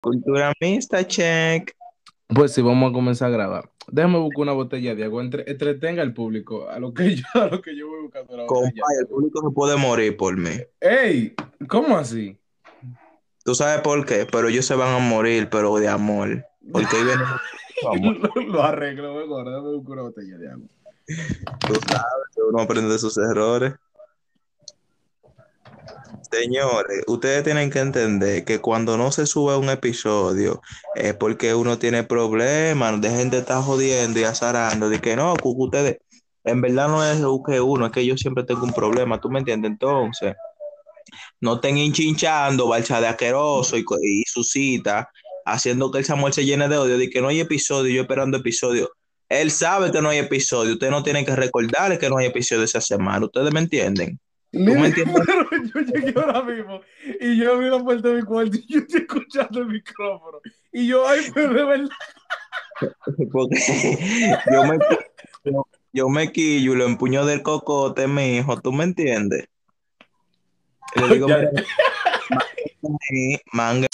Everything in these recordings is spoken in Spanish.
Cultura mixta, check. Pues sí, vamos a comenzar a grabar. Déjame buscar una botella de agua. Entre, entretenga al público a lo que yo, a lo que yo voy buscando la botella. Compa, el público se puede morir por mí. ¡Ey! ¿Cómo así? Tú sabes por qué, pero ellos se van a morir, pero de amor. Porque ahí viene lo, lo arreglo mejor. Déjame buscar una botella de agua. Tú sabes uno aprende de sus errores. Señores, ustedes tienen que entender que cuando no se sube un episodio es porque uno tiene problemas, de gente está jodiendo y azarando, de que no, ustedes, en verdad no es que uno, es que yo siempre tengo un problema, ¿tú me entiendes? Entonces, no estén hinchinchando, balcha de asqueroso y, y su cita, haciendo que el Samuel se llene de odio, de que no hay episodio, yo esperando episodio. Él sabe que no hay episodio, ustedes no tienen que recordarle que no hay episodio esa semana, ¿ustedes me entienden? Pero yo llegué ahora mismo y yo abrí la puerta de mi cuarto y yo estoy escuchando el micrófono. Y yo, ay, pero de verdad. Porque yo me, yo, yo me quillo y lo empuño del cocote, mi hijo, ¿tú me entiendes? Y le digo, mira, manga-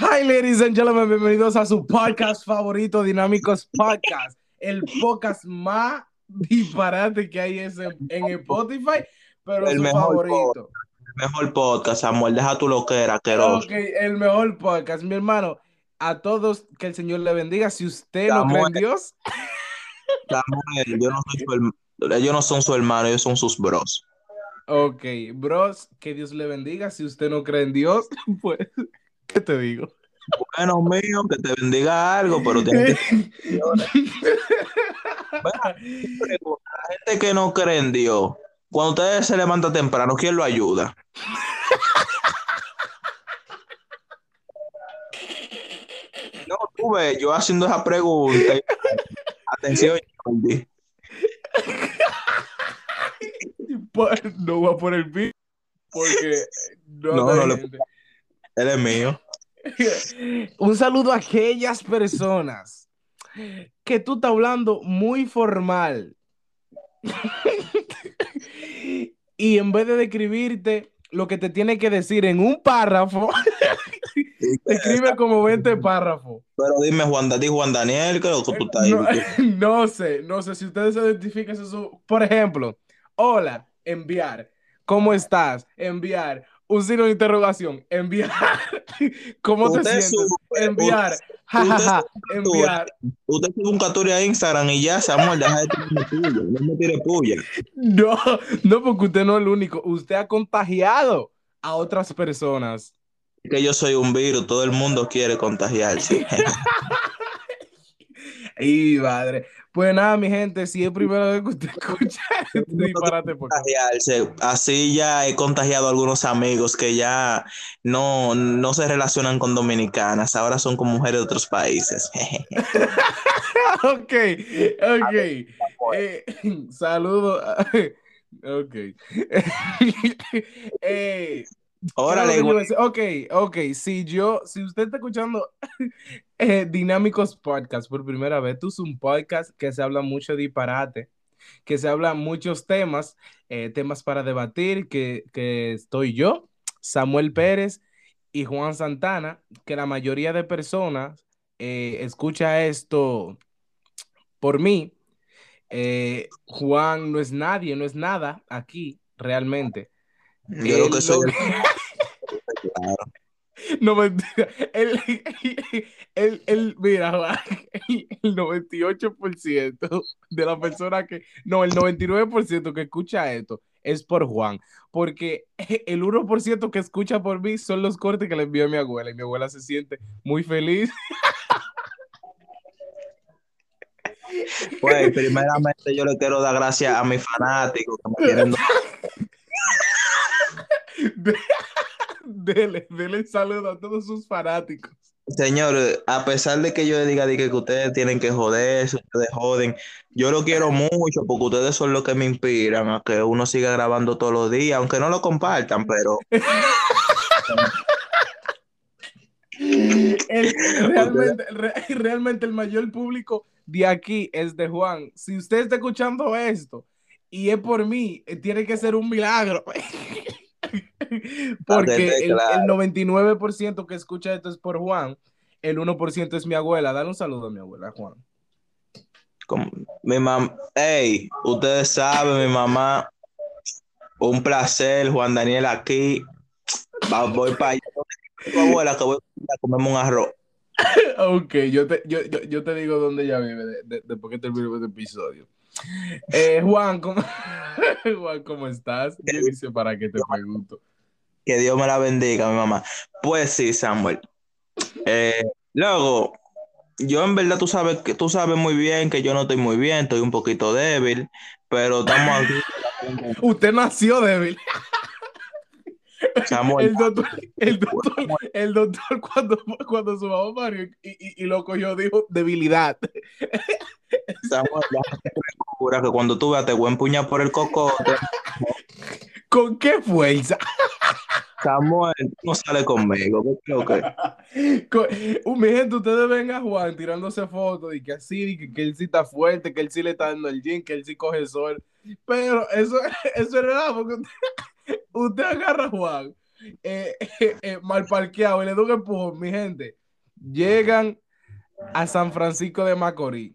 Hi, ladies and gentlemen, bienvenidos a su podcast favorito, Dinámicos Podcast, el podcast más disparate que hay es en, en Spotify, pero El su mejor favorito. El mejor podcast, Samuel, deja tu loquera, asqueroso. Ok, el mejor podcast, mi hermano. A todos, que el Señor le bendiga. Si usted no cree en Samuel. Dios, Samuel, yo no soy su ellos no son su hermano, ellos son sus bros. ok, bros, que Dios le bendiga. Si usted no cree en Dios, pues, ¿qué te digo? Bueno, mío, que te bendiga algo, pero tienes que preguntar. La gente que no cree en Dios, cuando usted se levanta temprano, ¿quién lo ayuda? No, tú ves, yo haciendo esa pregunta. Atención, no voy a poner beat porque no, No, no le-. Él es mío. Un saludo a aquellas personas que tú estás hablando muy formal. y en vez de describirte lo que te tiene que decir en un párrafo, te escribe como 20 párrafos. Pero dime, Juan, di Juan Daniel, que tú estás ahí. No, no sé, no sé si ustedes se identifican eso. Por ejemplo, hola, enviar. ¿Cómo estás? Enviar. Un signo de interrogación. Enviar. ¿Cómo te sientes? sube, Enviar. Ja, ja, Enviar. Usted sube un captura a Instagram y ya, Samuel, deja de tirarme puya, no me tire puya. No, no, porque usted no es el único. Usted ha contagiado a otras personas. Que yo soy un virus, todo el mundo quiere contagiarse. Y madre. Pues nada, mi gente, si es primera vez que usted escucha este disparate, porque contagiarse. Así ya he contagiado a algunos amigos que ya no, no se relacionan con dominicanas, ahora son con mujeres de otros países. ok, ok. Eh, saludo. a- Ok. Eh, Órale, ¿qué es lo que yo güey. Ok, ok. Si yo, si usted está escuchando eh, Dinámicos Podcast por primera vez, tú es un podcast que se habla mucho de disparate, que se habla muchos temas, eh, temas para debatir, que, que estoy yo, Samuel Pérez y Juan Santana, que la mayoría de personas eh, escucha esto por mí. Juan no es nadie, no es nada aquí, realmente. Yo creo Él que soy lo- claro. No, mentira. El, el, el- mira, el, el 98% de la persona que, no, el 99% que escucha esto es por Juan, porque el 1% que escucha por mí son los cortes que le envió a mi abuela y mi abuela se siente muy feliz. Pues, primeramente yo le quiero dar gracias a mis fanáticos que me tienen De- dele, dele saludo a todos sus fanáticos. Señores, a pesar de que yo diga de que ustedes tienen que joderse, ustedes joden, yo lo quiero mucho porque ustedes son los que me inspiran a que uno siga grabando todos los días, aunque no lo compartan, pero El- realmente, re- realmente el mayor público de aquí es de Juan. Si usted está escuchando esto y es por mí, eh, tiene que ser un milagro. Porque el, el 99% que escucha esto es por Juan, el 1% es mi abuela. Dale un saludo a mi abuela, Juan. Como, mi mamá, hey, ustedes saben, mi mamá, un placer, Juan Daniel aquí. Va, voy para allá. Abuela que voy a comerme un arroz. ok, yo te, yo, yo, yo te digo dónde ella vive de, de, después que termine este episodio. Eh, Juan, ¿cómo, Juan, ¿cómo estás? Yo dice para qué te pregunto. Que Dios me la bendiga, mi mamá. Pues sí, Samuel. Eh, luego, yo en verdad tú sabes que tú sabes muy bien que yo no estoy muy bien, estoy un poquito débil, pero estamos aquí. Usted nació débil. El doctor, el doctor, el doctor cuando, cuando su mamá parió y, y, y lo cogió dijo debilidad. Samuel, que cuando tú veas te voy a empuñar por el cocote. ¿Con qué fuerza? Samuel, no sale conmigo. ¿qué creo que? Con- Uh, mi gente, ustedes ven a Juan tirándose fotos y que así, que, que él sí está fuerte, que él sí le está dando el gym, que él sí coge el sol. Pero eso, eso es verdad, porque usted, agarra a Juan eh, eh, eh, mal parqueado y le da un empujón, mi gente. Llegan a San Francisco de Macorís.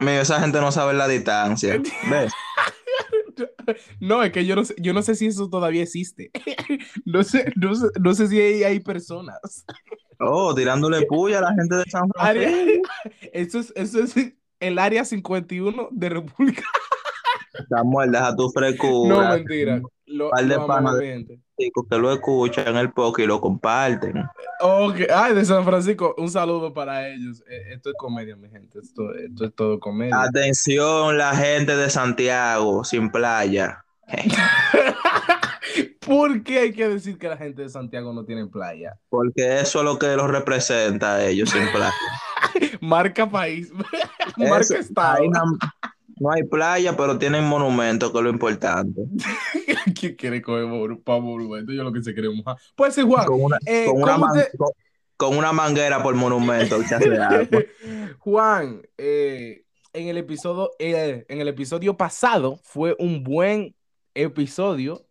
Mira, esa gente no sabe la distancia. ¿Ves? No, es que yo no sé, yo no sé si eso todavía existe. No sé, no sé, no sé si hay, hay personas. Oh, tirándole puya a la gente de San Francisco. eso, es, eso es el área 51 de República. Samuel, deja tu frescura. No, mentira. Lo, Par de panas. que lo escuchan el podcast y lo comparten. Ok, Ay, de San Francisco, un saludo para ellos. Eh, Esto es comedia, mi gente. Esto, esto es todo comedia. Atención, la gente de Santiago, sin playa. ¿Por qué hay que decir que la gente de Santiago no tiene playa? Porque eso es lo que los representa a ellos, sin playa. Marca país. Eso, Marca estado. no, no hay playa, pero tienen monumentos, que es lo importante. ¿Quién quiere coger para monumento? Yo lo que se quiere mojar. Pues sí, Juan. Con una, eh, con una, ¿cómo man- usted- con, con una manguera por monumento. Juan, eh, en el episodio, eh, en el episodio pasado fue un buen episodio.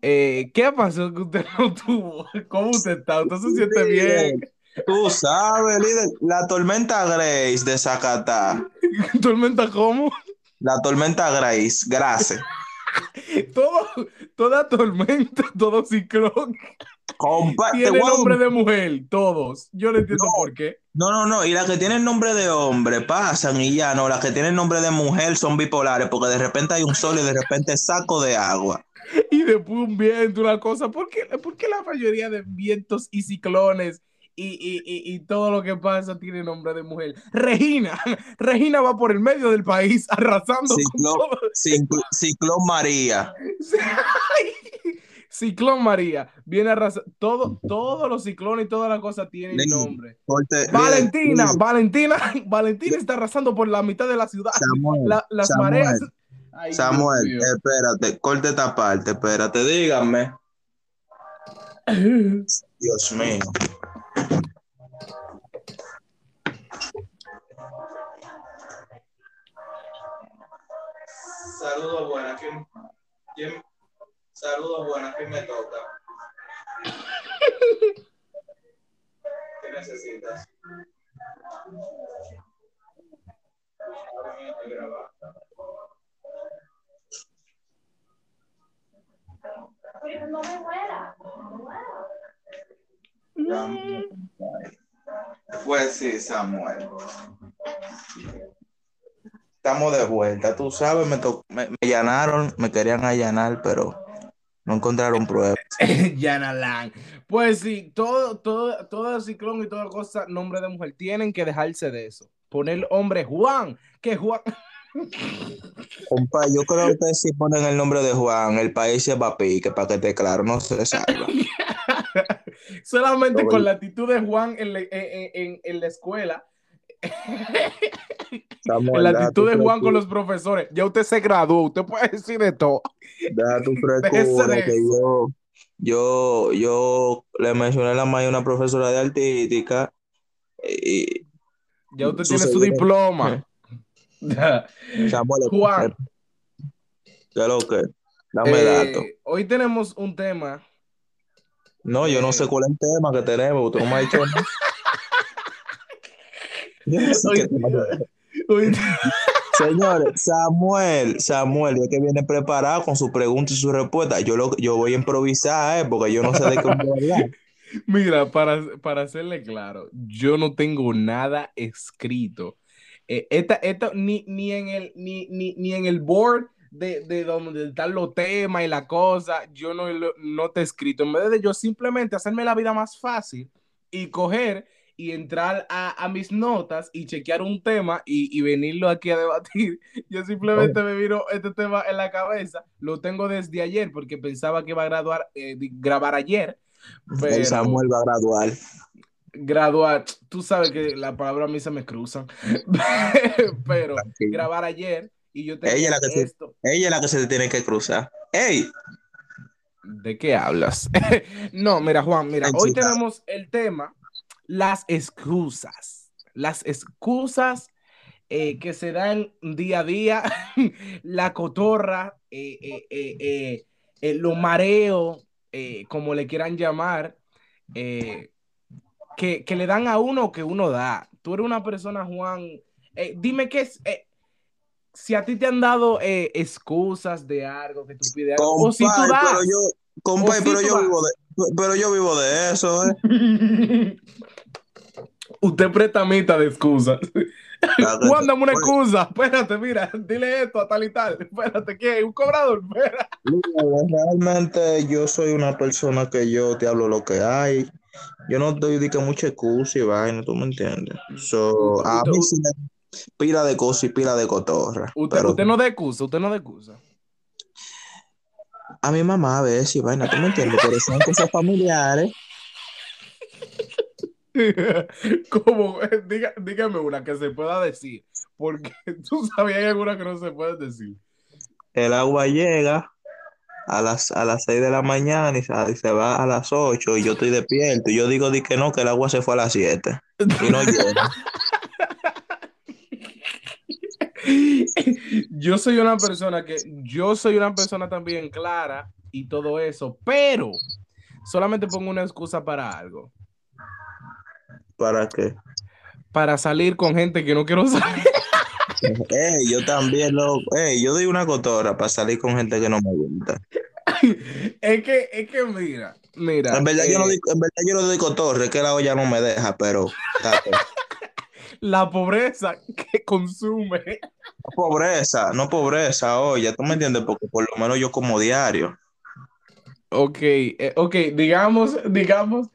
¿Qué pasó que usted no tuvo? ¿Cómo usted está? ¿Usted se siente bien? Tú sabes, líder, la tormenta Grace de Zacatá. ¿Tormenta cómo? La tormenta Grace, Grace. Todo, toda tormenta, todo ciclón Compa, tiene a- nombre de mujer, todos. Yo no entiendo No. por qué. No, no, no. Y las que tienen nombre de hombre pasan y ya no. Las que tienen nombre de mujer son bipolares porque de repente hay un sol y de repente saco de agua. Y después un viento, una cosa. ¿Por qué, por qué la mayoría de vientos y ciclones y, y- y- todo lo que pasa tiene nombre de mujer? Regina. Regina va por el medio del país arrasando Ciclón. con todo. Cicl- Ciclón María. Ciclón María. Viene arrasando. Todo, todos los ciclones y todas las cosas tienen nombre. Corte- Valentina, Valentina, Valentina está arrasando por la mitad de la ciudad. Samuel, La- las Samuel, mareas. Ay, Samuel, espérate, corte esta parte, espérate, díganme. Dios mío. Saludos buenas, ¿quién, quién- Saludos buenas, ¿quién me toca? ¿Qué necesitas? Ahora mismo estoy grabando. Pues sí, Samuel. Estamos de vuelta, tú sabes, me, to- me, me allanaron, me querían allanar, pero no encontraron pruebas. Yanalán. Pues sí, todo, todo, todo el ciclón y toda cosa, nombre de mujer, tienen que dejarse de eso. Poner hombre Juan, que Juan. Compa, yo creo que si ponen el nombre de Juan, el país se va a pique, para que te claro, no se salva. Solamente con la actitud de Juan en la, en- en- la escuela, Samuel, la actitud tu de Juan con los profesores. Ya usted se graduó, usted puede decir de todo. deja tu frescura, que yo, yo, yo le mencioné la mañana a una profesora de artística y Ya usted tiene su diploma. Samuel, Juan. ¿Qué lo que? Dame Eh, datos. hoy tenemos un tema. No, yo no eh, sé cuál es el tema que tenemos, tú no me has dicho nada. Yo no sé Hoy- qué tema tenemos. hoy- Señores, Samuel, Samuel, ya que viene preparado con su pregunta y su respuesta, yo, lo, yo voy a improvisar, ¿eh? porque yo no sé de qué voy a hablar. Mira, para, para hacerle claro, yo no tengo nada escrito. Eh, esta, esta, ni, ni, en el, ni, ni, ni en el board de, de donde están los temas y la cosa, yo no, no te he escrito. En vez de yo simplemente hacerme la vida más fácil y coger y entrar a, a mis notas y chequear un tema y, y venirlo aquí a debatir, yo simplemente me vino este tema en la cabeza. Lo tengo desde ayer porque pensaba que iba a graduar, eh, grabar ayer. Pero Samuel va a graduar. graduar, tú sabes que la palabra a mí se me cruzan, pero Tranquilo. grabar ayer y yo tenía Ella es la que se- esto. Ella es la que se tiene que cruzar. ¡Ey! ¿De qué hablas? no, mira, Juan, mira, Ay, hoy chica. tenemos el tema, las excusas. Las excusas eh, que se dan día a día, la cotorra, eh, eh, eh, eh, eh, lo mareo, eh, como le quieran llamar, eh, que, que le dan a uno o que uno da. Tú eres una persona, Juan, eh, dime qué es, eh, si a ti te han dado eh, excusas de algo que tú pides, algo, o si tú Compay, das. pero yo, compay, si pero tú yo vivo de, pero yo vivo de eso, ¿eh? Usted prestamita de excusas. Claro que Juan, sí. dame una excusa. Espérate, mira, dile esto a tal y tal. Espérate, ¿qué? ¿Un cobrador? Mira, Realmente yo soy una persona que yo te hablo lo que hay. Yo no doy mucha excusa y vaina, ¿tú me entiendes? So, a mí sí me pila de cosas y pila de cotorra. Usted, pero usted no da excusa, usted no da excusa. a mi mamá a veces y vaina, ¿tú me entiendes? Pero son cosas familiares. Como, diga, dígame una que se pueda decir, porque tú sabías hay alguna que no se puede decir. El agua llega a las, a las 6 de la mañana y se, y se va a las 8 y yo estoy despierto. Y yo digo di que no, que el agua se fue a las 7 y no llega. Yo soy una persona que, yo soy una persona también clara y todo eso, pero solamente pongo una excusa para algo, ¿Para qué? para salir con gente que no quiero salir. Yo también lo. Ey, yo doy una cotorra para salir con gente que no me gusta. Es que, es que mira, mira. En verdad, yo no eh, doy, en verdad yo no doy cotorra, es que la olla no me deja, pero. La pobreza que consume. No pobreza, no pobreza, oye, tú me entiendes, porque por lo menos yo como diario. Ok, eh, ok, digamos, digamos,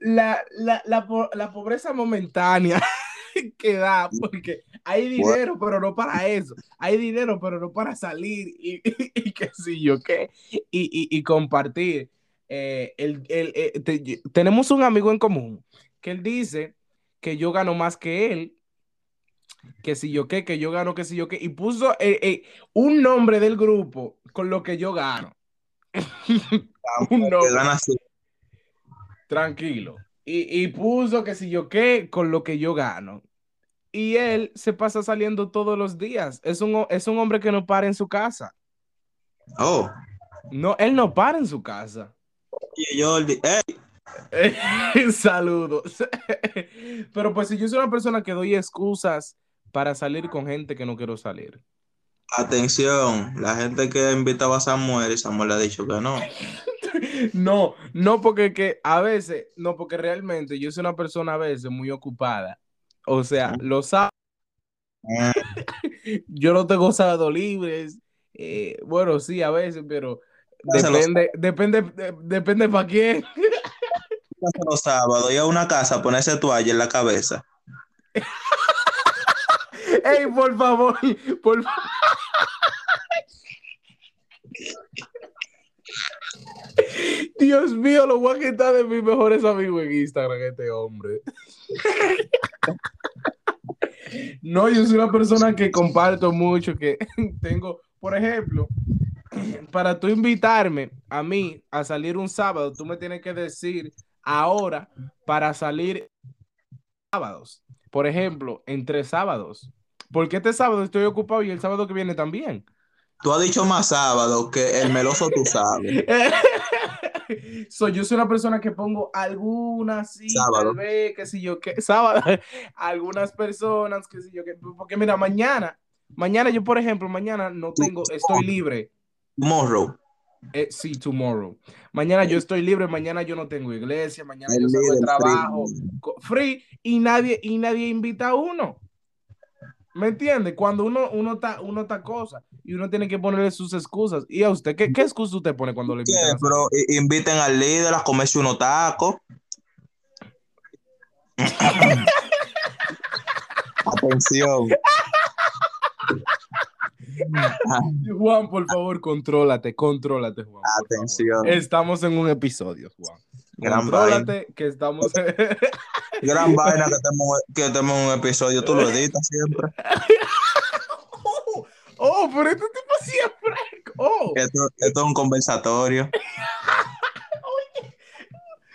la, la, la, po- la pobreza momentánea que da, porque hay dinero, pero no para eso. Hay dinero, pero no para salir y, y, y qué sé yo qué, y, y, y compartir. Eh, el, el, eh, te- tenemos un amigo en común que él dice que yo gano más que él, que si yo qué, que yo gano, que si yo qué, y puso eh, eh, un nombre del grupo con lo que yo gano. un Que nombre. Tranquilo. Y, y puso que si yo qué con lo que yo gano. Y él se pasa saliendo todos los días. Es un, es un hombre que no para en su casa. Oh, No, él no para en su casa. y yo, ey, Saludos. Pero pues si yo soy una persona que doy excusas para salir con gente que no quiero salir. atención, la gente que invitaba a Samuel y Samuel le ha dicho que no. No, no porque que a veces, no porque realmente yo soy una persona a veces muy ocupada. O sea, lo sabe. Yo no tengo sábados libres. eh, bueno, sí, a veces, pero depende, depende, de- depende para quién. Los sábados, ir a una casa a ponerse toalla en la cabeza. Ey, por favor, por. Dios mío, lo voy a quitar de mis mejores amigos en Instagram, este hombre. No, yo soy una persona que comparto mucho, que tengo, por ejemplo, para tú invitarme a mí a salir un sábado, tú me tienes que decir ahora para salir sábados. Por ejemplo, entre sábados. Porque este sábado estoy ocupado y el sábado que viene también. Tú has dicho más sábado que el meloso tú sabes. so, yo soy una persona que pongo algunas, sí, Sábado. tal vez, qué sé yo, qué, sábado, algunas personas, qué sé yo, que, porque mira, mañana, mañana yo, por ejemplo, mañana no tengo, estoy libre. Tomorrow. Eh, sí, tomorrow. Mañana yo estoy libre, mañana yo no tengo iglesia, mañana El yo salgo de trabajo, free. y nadie, y nadie invita a uno. ¿Me entiende? Cuando uno, uno está, uno está cosa y uno tiene que ponerle sus excusas. ¿Y a usted qué, qué excusa usted pone cuando le invitan? salir? Pero inviten al líder a comerse unos tacos. Atención. Juan, por favor, contrólate, contrólate, Juan. Atención. Estamos en un episodio, Juan. Gran Contrólate, que estamos. Gran vaina que tenemos, que tenemos un episodio. Tú lo editas siempre. oh, oh, pero este tipo siempre. Oh, Esto, esto es un conversatorio.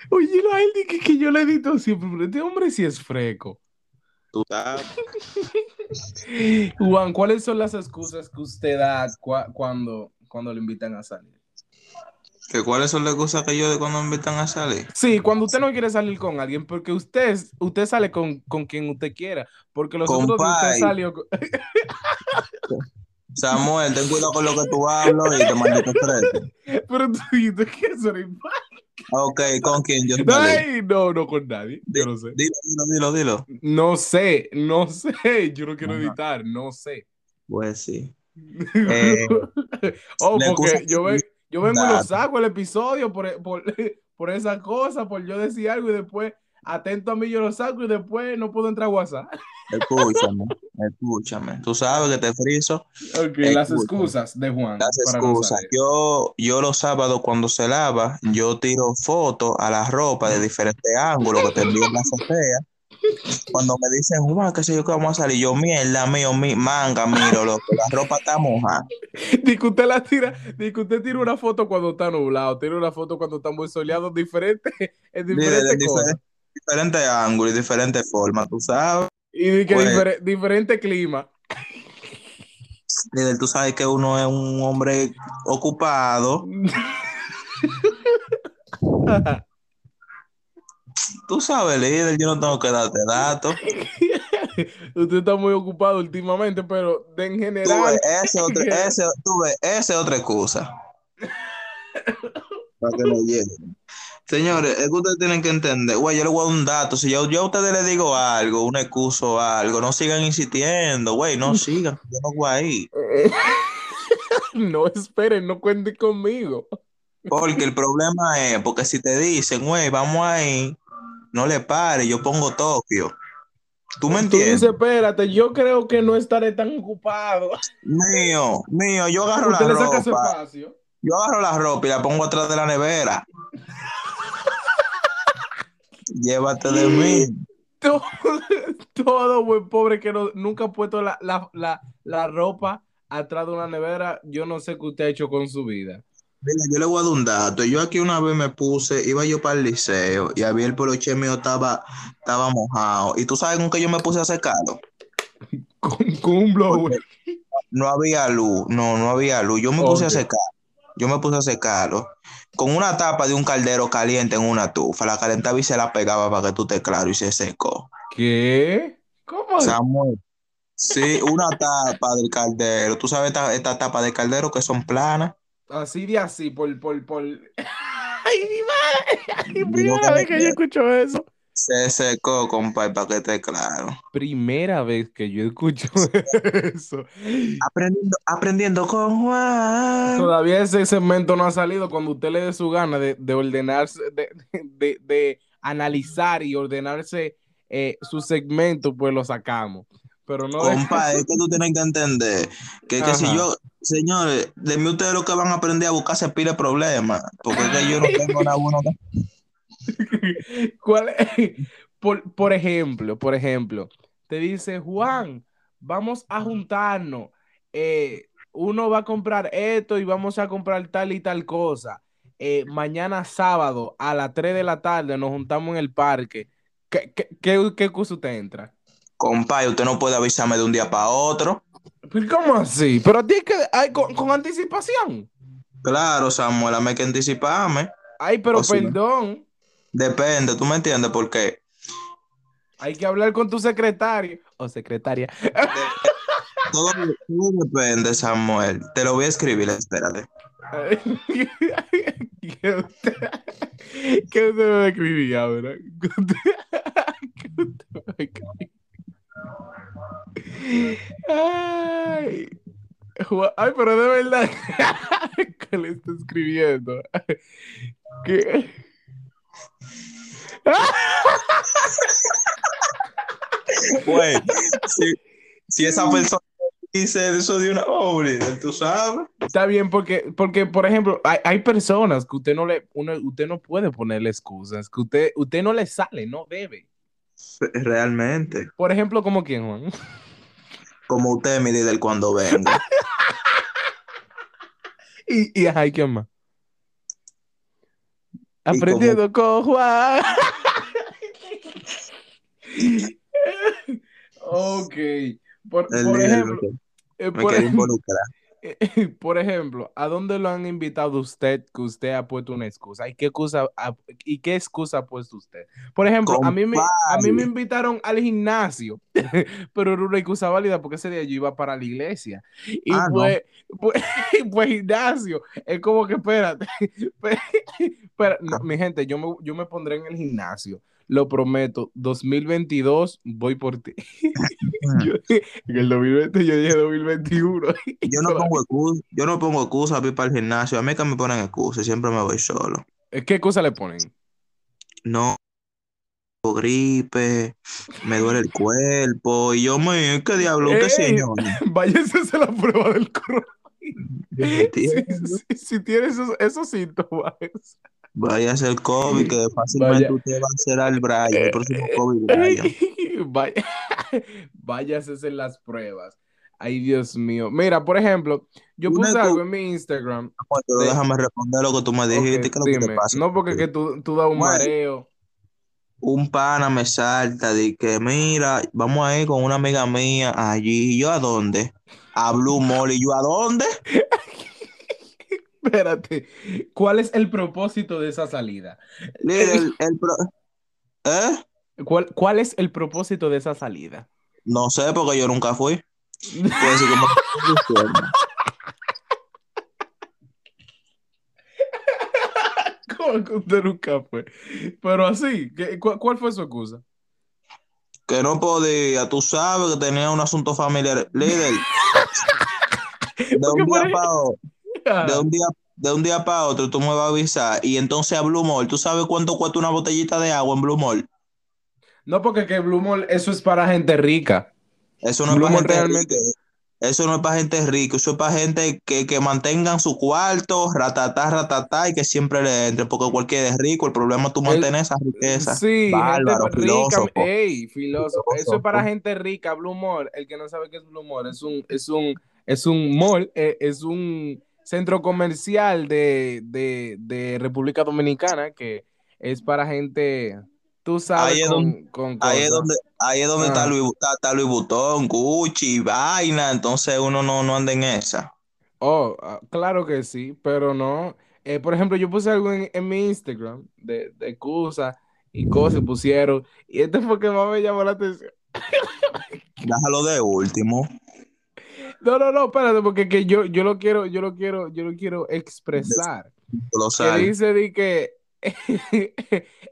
oye, la él dice que yo le edito siempre, pero este hombre sí es freco. Tú sabes. Juan, ¿cuáles son las excusas que usted da cua- cuando, cuando le invitan a salir? ¿Que ¿Cuáles son las cosas que yo de cuando me invitan a salir? Sí, cuando usted no quiere salir con alguien, porque usted, usted sale con, con quien usted quiera, porque los otros días usted Compay. salió con- Samuel, ten cuidado con lo que tú hablas y te maldito frente. Pero tú dijiste que igual. Ok, ¿con quién yo? Ay, no, no con nadie. Yo no sé. Dilo, dilo, dilo, dilo. No sé, no sé. Yo no quiero Ajá. editar, no sé. Pues sí. Eh, oh, porque yo, ve- yo vengo y lo saco el episodio por, por, por esa cosa, por yo decir algo y después, atento a mí, yo lo saco y después no puedo entrar a WhatsApp. Escúchame, escúchame. Tú sabes que te friso Ok, las Escucha. excusas de Juan. las no excusas. Yo, yo los sábados cuando se lava, yo tiro fotos a la ropa de diferentes ángulos que te envío en la azotea. Cuando me dicen, Juan, qué sé yo que vamos a salir, yo, mierda, mío, mi manga, miro, loco, la ropa está mojada. Di que usted la tira, di que usted tira una foto cuando está nublado, tira una foto cuando está muy soleado, diferente, en diferentes cosas. diferentes, diferentes ángulos y diferentes formas, tú sabes. Y que Pues- difere- diferente clima. Líder, tú sabes que uno es un hombre ocupado. Tú sabes, líder, yo no tengo que darte datos. Usted está muy ocupado últimamente, pero de en Tú general. ves, ese otro, ese, tú ves, esa es otra excusa. Para que no lleguen. Señores, es que ustedes tienen que entender. Güey, yo les voy a dar un dato. Si yo, yo a ustedes les digo algo, una excusa o algo, no sigan insistiendo, güey, no sigan. Yo no voy ahí. No esperen, no cuenten conmigo. Porque el problema es, porque si te dicen, güey, vamos ahí, no le pares, yo pongo Tokio. ¿Tú me Tú entiendes? dices, espérate, yo creo que no estaré tan ocupado. Mío, mío, yo agarro la ropa, espacio. yo agarro la ropa y la pongo atrás de la nevera. Llévate de mí. Todo, todo buen pobre que no- nunca ha puesto la, la, la, la ropa atrás de una nevera, yo no sé qué usted ha hecho con su vida. Mira, yo le voy a dar un dato. Yo aquí una vez me puse, iba yo para el liceo y había el poloche mío estaba, estaba mojado. ¿Y tú sabes con qué yo me puse a secarlo? Con, con un blower. No había luz, no, no había luz. Yo me puse a secar. Yo me puse a secarlo con una tapa de un caldero caliente en una tufa. La calentaba y se la pegaba para que tú estés claro y se secó. ¿Qué? ¿Cómo? Samuel. Sí, una tapa del caldero. Tú sabes esta, esta tapa de caldero que son planas. Así de así, por, por, por... Ay, mi madre. Ay, primera vez que yo escucho eso. Se secó, compadre, para que esté claro. Primera vez que yo escucho eso. Aprendiendo, aprendiendo con Juan. Todavía ese segmento no ha salido cuando usted le dé su gana de, de ordenarse, de, de- de analizar y ordenarse eh, su segmento, pues lo sacamos. Pero no Compadre, es que tú tienes que entender que, que si yo, señores, de mí ustedes lo que van a aprender a buscarse pile de problemas, porque es que yo no tengo nada bueno. que- ¿Cuál es? Por, por ejemplo, por ejemplo, te dice Juan, vamos a juntarnos. eh, uno va a comprar esto y vamos a comprar tal y tal cosa. Eh, mañana sábado a las 3 de la tarde nos juntamos en el parque. ¿Qué, qué, qué, qué curso usted entra? Compadre, usted no puede avisarme de un día para otro. ¿Pero cómo así? Pero a ti es que hay con, con anticipación. Claro, Samuel, hay que anticiparme. Ay, pero O perdón. Depende, ¿tú me entiendes? Porque Hay que hablar con tu secretario o secretaria. todo, todo depende, Samuel. Te lo voy a escribir, espérate. ¿Qué usted, ¿Qué usted me va a escribir ahora? ¿Qué usted, qué usted me va a escribir? Ay, ay, pero de verdad, ¿qué le está escribiendo? ¿Qué? Güey, si, si esa persona dice eso de una obra, tú sabes. Está bien, porque, porque por ejemplo, hay, hay personas que usted no le, uno- usted no puede ponerle excusas, que usted, usted no le sale, no debe. Realmente. Por ejemplo, como quién, Juan. Como usted, mi líder, cuando venga. Y, y ay, ¿quién más? Como- Aprendiendo con Juan. ok. Por, por ejemplo, eh, por, quiere ej- involucrar. por ejemplo, ¿a dónde lo han invitado usted que usted ha puesto una excusa? ¿Y qué excusa ha, y qué excusa ha puesto usted? Por ejemplo, a mí, me, a mí me invitaron al gimnasio, pero era una excusa válida porque ese día yo iba para la iglesia. Y Ah, no. pues, gimnasio, es como que espérate, espera, no, mi gente, yo me, yo me pondré en el gimnasio. Lo prometo, 2022 voy por ti. Yo- en el 2020 yo dije 2021. Yo no pongo excusa, yo no pongo excusa para el gimnasio. A mí que me ponen excusas, siempre me voy solo. ¿Qué cosa le ponen? No, gripe, me duele el cuerpo. Y yo me, ¿qué diablo? ¿Usted, Ey, señor? Váyase a hacer la prueba del coronavirus. Si, si- si tiene esos, esos síntomas. Vaya a ser COVID, que fácilmente Vaya. usted va a ser al Brian, el próximo COVID Brian. Vaya, váyase a hacer las pruebas. Ay, Dios mío. Mira, por ejemplo, yo puse algo en mi Instagram. Pero de- déjame responder lo que tú me dijiste, Ok, ¿qué es lo que te pasa? No, porque que tú, tú das un mareo. Un pana me salta de que, mira, vamos a ir con una amiga mía allí. ¿Y yo a dónde? A Blue Mall. ¿Y yo a dónde? Espérate, ¿cuál es el propósito de esa salida? El, el pro- ¿Eh? ¿Cuál, cuál es el propósito de esa salida? No sé, porque yo nunca fui. Como ¿Cómo que usted nunca fue? Pero así, ¿qué- cu- ¿cuál fue su excusa? que no podía, tú sabes que tenía un asunto familiar. Líder, de un día para de un día, de un día para otro, tú me vas a avisar. Y entonces a Blue Mall, ¿tú sabes cuánto cuesta una botellita de agua en Blue Mall? No, porque que Blue Mall, eso es para gente rica. Eso no es para gente realmente- rica. Eso no es para gente rica, eso es para gente que, que mantengan su cuarto, ratatá, ratatá, y que siempre le entre, porque cualquiera es rico, el problema es tú mantener esa riqueza. Sí, Bárbaro, gente rica. filósofo. Ey, filósofo. Eso es para gente rica, Blue Mall. El que no sabe qué es Blue Mall, es un, es un, es un mall, eh, es un centro comercial de, de, de República Dominicana que es para gente, tú sabes, Ahí es con, con Ahí es cosas. donde, ahí es donde Ah. está, Louis, está, está Louis Vuitton, Gucci, vaina, entonces uno no, no anda en esa. Oh, ah, claro que sí, pero no. Eh, por ejemplo, yo puse algo en, en mi Instagram de, de excusa y cosas pusieron, y este fue que más me llamó la atención. Déjalo de último. No, no, no, espérate, porque que yo, yo lo quiero, yo lo quiero, yo lo quiero expresar. Lo Que dice de que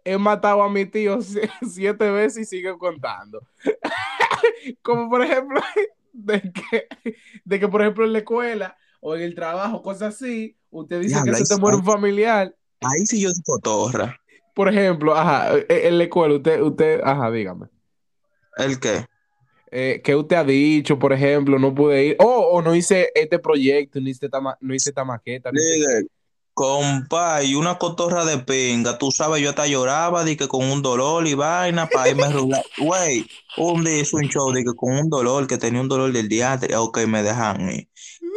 he matado a mi tío si- siete veces y sigue contando. Como por ejemplo, de que, de que por ejemplo en la escuela o en el trabajo, cosas así, usted dice que se te muere un familiar. Ahí sí yo digo torra. Por ejemplo, ajá, e- en la escuela, usted, usted, ajá, dígame. ¿El qué? Eh, ¿qué usted ha dicho, por ejemplo? No pude ir. Oh, o no hice este proyecto, no hice esta, ma- no hice esta maqueta. no hice- compa, y una cotorra de pinga, tú sabes, yo hasta lloraba de que con un dolor y vaina para irme a. Güey, un día hice un show de que con un dolor, que tenía un dolor del diatria, ok, me dejan ir.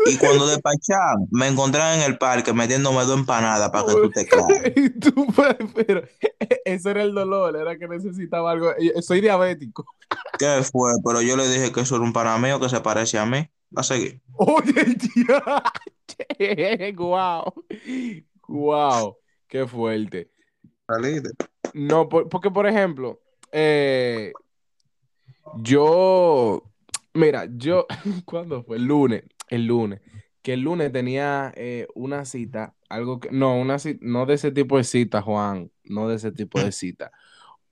Y cuando despachan, me encontraron en el parque metiéndome dos empanadas para que tú te tú, pues, pero ese era el dolor, era que necesitaba algo. Yo Soy diabético. ¿Qué fue? Pero yo le dije que eso era un pana mío que se parece a mí. a seguir. Oye, tía. Guau. Guau. Qué fuerte. Saliste. No, por- porque por ejemplo, eh, yo, mira, yo, ¿cuándo fue? El lunes, el lunes, que el lunes tenía eh, una cita, algo que, no, una cita, no de ese tipo de cita, Juan, no de ese tipo de cita,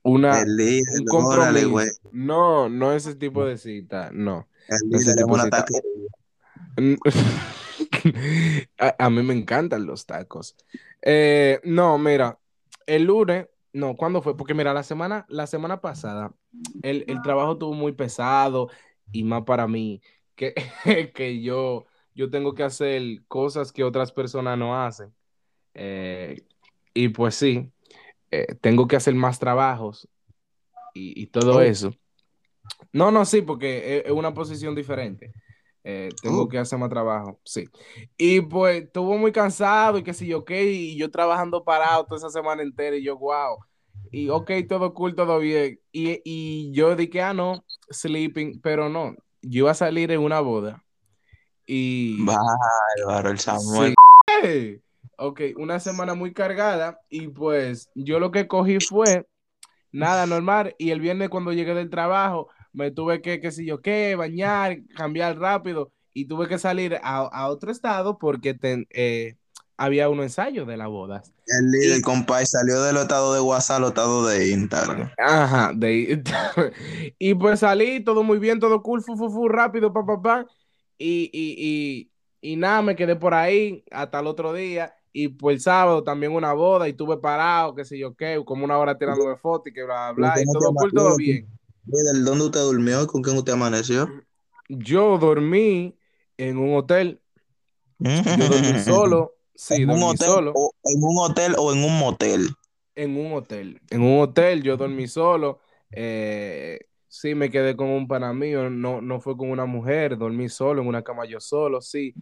una, un órale, compromiso, no, no ese tipo de cita, no. Ese tipo de cita. a mí me encantan los tacos. Eh, no, mira, el lunes, no, ¿cuándo fue? Porque mira, la semana, la semana pasada, el, el trabajo estuvo muy pesado y más para mí, que, que yo, yo tengo que hacer cosas que otras personas no hacen. Eh, y pues sí, eh, tengo que hacer más trabajos y, y todo Oh. eso. No, no, sí, porque es, es una posición diferente. Eh, tengo Oh. que hacer más trabajo, sí. Y pues estuvo muy cansado y qué sé yo, ok, y yo trabajando parado toda esa semana entera y yo, wow. Y ok, todo cool, todo bien. Y, y yo dije, ah, no, sleeping, pero no, yo iba a salir en una boda. Y... Bárbaro, el Samuel. Sí. Ok, una semana muy cargada y pues yo lo que cogí fue nada normal y el viernes cuando llegué del trabajo me tuve que, qué sé yo qué, bañar, cambiar rápido y tuve que salir a, a otro estado porque ten- eh, había un ensayo de la boda. El líder, Y- compadre, salió del estado de WhatsApp al estado de Instagram. Ajá, de, y pues salí, todo muy bien, todo cool, fu, fu, fu, rápido, pa, pa, pa. Y, y, y, y nada, me quedé por ahí hasta el otro día. Y pues el sábado también una boda y tuve parado, qué sé yo qué, como una hora tirándome fotos y que bla, bla. Y ¿Cómo te todo cool, todo bien. Líder, ¿dónde usted durmió? ¿Con quién usted amaneció? Yo dormí en un hotel, yo dormí solo, sí, ¿En un hotel solo. o en un hotel o en un motel? En un hotel. En un hotel yo dormí solo. eh, sí, me quedé con un pana mío. No, no fue con una mujer. Dormí solo en una cama yo solo, sí.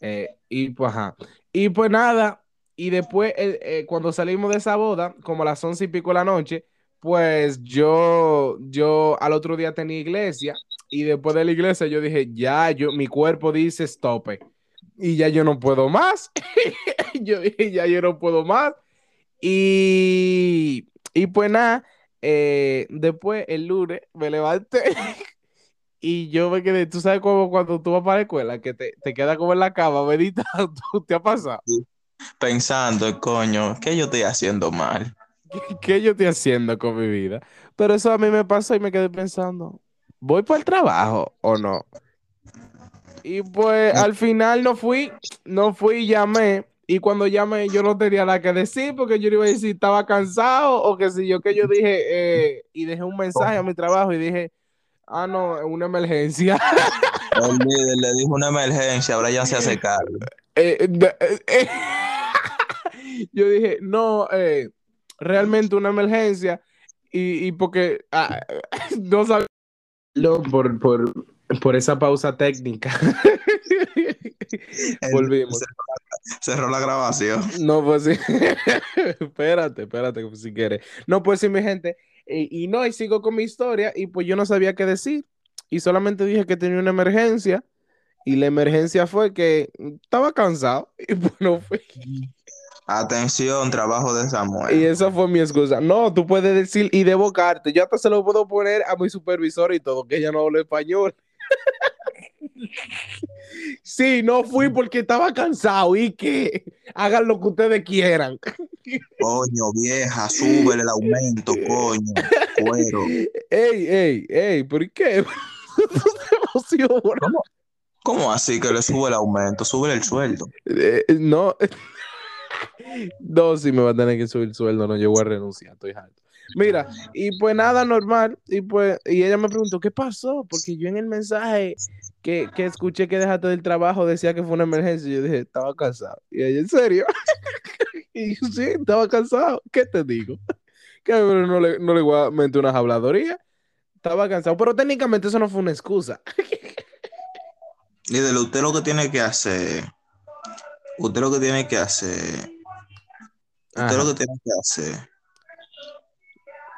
Eh, y pues, ajá. Y pues nada. Y después, eh, eh, cuando salimos de esa boda, como a las once y pico de la noche, pues yo, yo al otro día tenía iglesia. Y después de la iglesia yo dije, ya, yo, mi cuerpo dice stop. Y ya yo no puedo más. yo ya yo no puedo más. Y, y pues nada, eh, después el lunes me levanté y yo me quedé, tú sabes como cuando tú vas para la escuela, que te, te quedas como en la cama meditando, ¿te ha pasado? Pensando, coño, ¿qué yo estoy haciendo mal? ¿Qué, qué yo estoy haciendo con mi vida? Pero eso a mí me pasó y me quedé pensando, ¿voy para el trabajo o no? Y pues al final no fui, no fui y llamé. Y cuando llamé yo no tenía nada que decir porque yo le iba a decir si estaba cansado o que si yo que yo dije eh, y dejé un mensaje a mi trabajo y dije, ah no, es una emergencia. El líder le dijo una emergencia, ahora ya se hace cargo. Eh, eh, eh. yo dije, no, eh, realmente una emergencia y, y porque ah, no sabía por, por, por esa pausa técnica. Volvimos. Cerró la grabación. No, pues sí. espérate, espérate, si quieres. No, pues sí, mi gente. Y, y no, y sigo con mi historia y pues yo no sabía qué decir. Y solamente dije que tenía una emergencia. Y la emergencia fue que estaba cansado. Y pues no fui. Atención, trabajo de Y Samuel. esa fue mi excusa. No, tú puedes decir y devocarte. Yo hasta se lo puedo poner a mi supervisor y todo, que ella no habla español. Sí, no fui porque estaba cansado y que hagan lo que ustedes quieran. Coño, vieja, súbele el aumento, coño. Cuero. Ey, ey, ey, ¿por qué? Emociona. ¿Cómo así que le sube el aumento? Sube el sueldo. Eh, no, no, sí me va a tener que subir el sueldo, no, yo voy a renunciar, estoy harto. Mira, y pues nada, normal, y pues, y ella me preguntó, ¿qué pasó? Porque yo en el mensaje que, que escuché que dejaste del trabajo decía que fue una emergencia, y yo dije, estaba cansado. Y ella, ¿en serio? y yo, sí, estaba cansado, ¿qué te digo? Que no le, no le voy a mentir unas habladorías, estaba cansado, pero técnicamente eso no fue una excusa. Líder, usted lo que tiene que hacer. Usted lo que tiene que hacer. Usted Ajá. lo que tiene que hacer.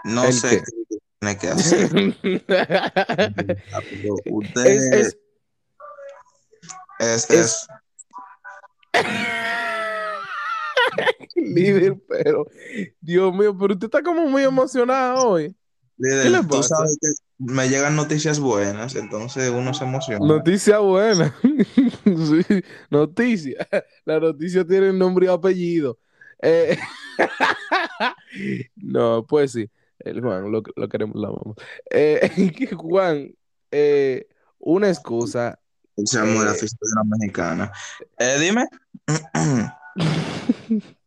No ¿El sé qué? qué tiene que hacer. Usted, Es- es- Es, Es- Líder, pero Dios mío, pero usted está como muy emocionado hoy. líder, ¿Qué le tú pasa? sabes que me llegan noticias buenas, entonces uno se emociona. Noticia buena. Sí, noticia. La noticia tiene nombre y apellido. Eh, No, pues sí. El Juan, lo, lo queremos, la amamos. Eh, Juan, eh, una excusa. Se la Eh. fiesta de mexicana. Eh, dime.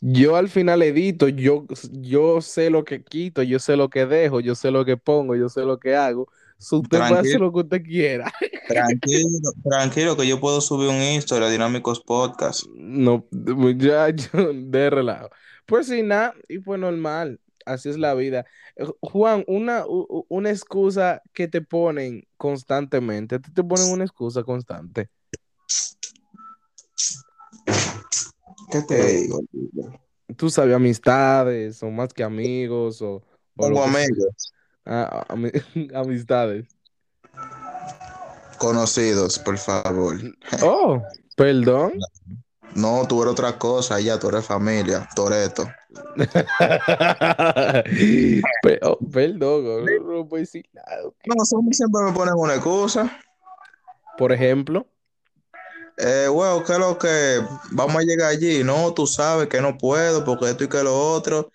Yo al final edito, yo, yo sé lo que quito, yo sé lo que dejo, yo sé lo que pongo, yo sé lo que hago. So, usted puede hacer lo que usted quiera. Tranquilo, tranquilo, que yo puedo subir un historia, Dinámicos Podcast. No, ya, yo, de relajo. Pues sí, nada, y pues normal, así es la vida. Eh, Juan, una, una excusa que te ponen constantemente, te, te ponen una excusa constante. ¿Qué te Eh, digo? Tú sabes, amistades, o más que amigos, o, o amigos Ah, ami- amistades. conocidos, por favor. Oh, perdón. No, tú eres otra cosa, ya tú eres familia, Toreto. Oh, perdón, no, no puedo decir nada. No, siempre me ponen una excusa. Por ejemplo, Eh, bueno, ¿qué es lo que vamos a llegar allí? No, tú sabes que no puedo porque esto y que lo otro.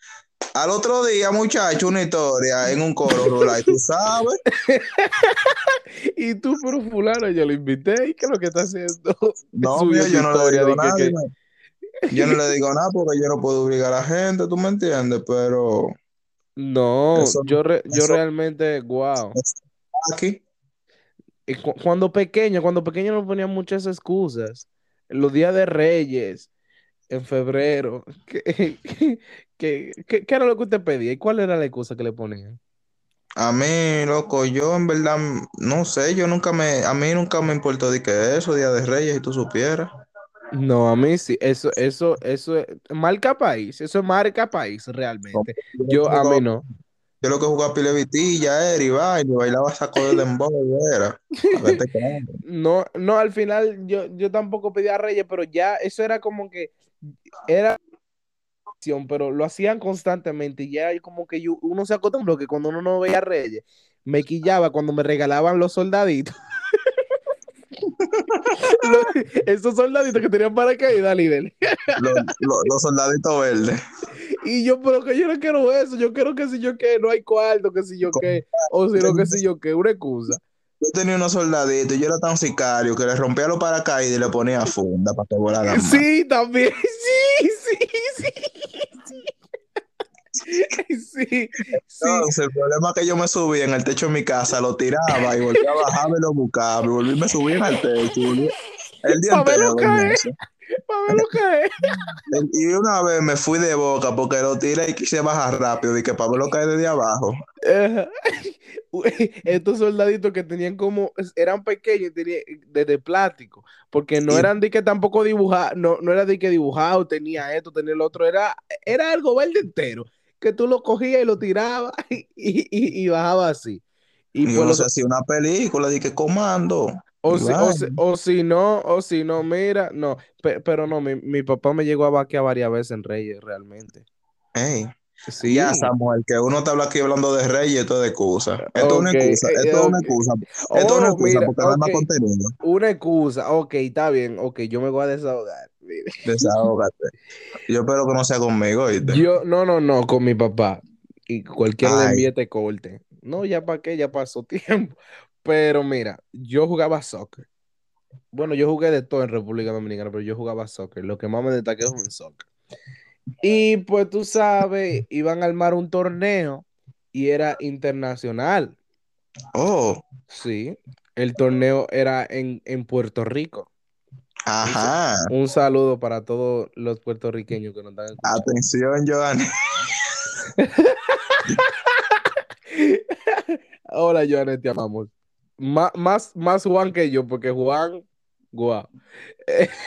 Al otro día, muchacho, una historia en un coro rural, tú sabes. y tú, pero fulano, yo lo invité, ¿y qué es lo que está haciendo? No, yo no le digo nada. que- dime. Yo no le digo nada porque yo no puedo obligar a la gente, ¿tú me entiendes? Pero No, Eso- yo, re- yo eso- realmente, wow. aquí, cu- cuando pequeño, cuando pequeño nos ponían muchas excusas. Los días de Reyes, en febrero. ¿Qué, qué, qué- qué era lo que usted pedía? ¿Y cuál era la excusa que le ponían? a mí, loco, yo en verdad, no sé, yo nunca me, a mí nunca me importó de que eso, Día de Reyes, si tú supieras. No, a mí sí, eso, eso, eso es marca país, eso es marca país realmente. Yo, a mí no. Yo lo que jugaba pile vitilla era y y bailaba saco de dembow, y era. A. No, no, al final yo, yo tampoco pedía Reyes, pero ya eso era como que era pero lo hacían constantemente y ya como que yo- uno se acostumbró que cuando uno no veía Reyes, me quillaba cuando me regalaban los soldaditos. Los- esos soldaditos que tenían paracaídas, líder. Los, los- los soldaditos verdes. Y yo, pero que yo no quiero eso, yo quiero que si yo que no hay cuarto, que si yo que, o si no que si yo que, una excusa. Yo tenía unos soldaditos y yo era tan sicario que le rompía los paracaídas y le ponía funda para que volaran más. Sí, también, sí, sí, sí. Sí, sí, sí. Entonces, el problema es que yo me subía en el techo de mi casa, lo tiraba y volvía a bajar y lo buscaba, y volví me subía al techo. El día entero. Para ver lo que es. Y una vez me fui de boca porque lo tiré y quise bajar rápido y que para verlo caer desde abajo. Estos soldaditos que tenían como, eran pequeños, tenían, desde plástico, porque no Sí. eran de que tampoco dibujar, no, no era de que dibujado, tenía esto, tenía el otro, era, era algo verde entero, que tú lo cogías y lo tirabas y, y, y bajaba así. Y Y pues los- se hacía una película de que comando. O, si, o, si, o si no, o si no, mira, no, pe- pero no, mi, mi papá me llegó a vaquear varias veces en Reyes, realmente. Ey, Sí. Ya, Samuel, que uno te habla aquí hablando de rey y esto es de excusa. Esto es una Ok, excusa, eh, esto es una ok. excusa. Esto es una Oh, excusa mira, porque no hay más contenido. Una excusa, ok, está bien, ok, yo me voy a desahogar. mire. Desahógate. Yo espero que no sea conmigo, ¿oíste? Yo, no, no, no, con mi papá. Y Ay. envíe te corte. No, ya para qué, ya pasó tiempo. Pero mira, yo jugaba soccer. Bueno, yo jugué de todo en República Dominicana, pero yo jugaba soccer. Lo que más me destaqué es un soccer. Y pues tú sabes, iban a armar un torneo y era internacional. Oh, Sí, el torneo era en, en Puerto Rico. ajá. Un saludo para todos los puertorriqueños que nos están escuchando. Atención, Joan. Hola, Joanet, te amamos. Má- más, más Juan que yo, porque Juan, guau.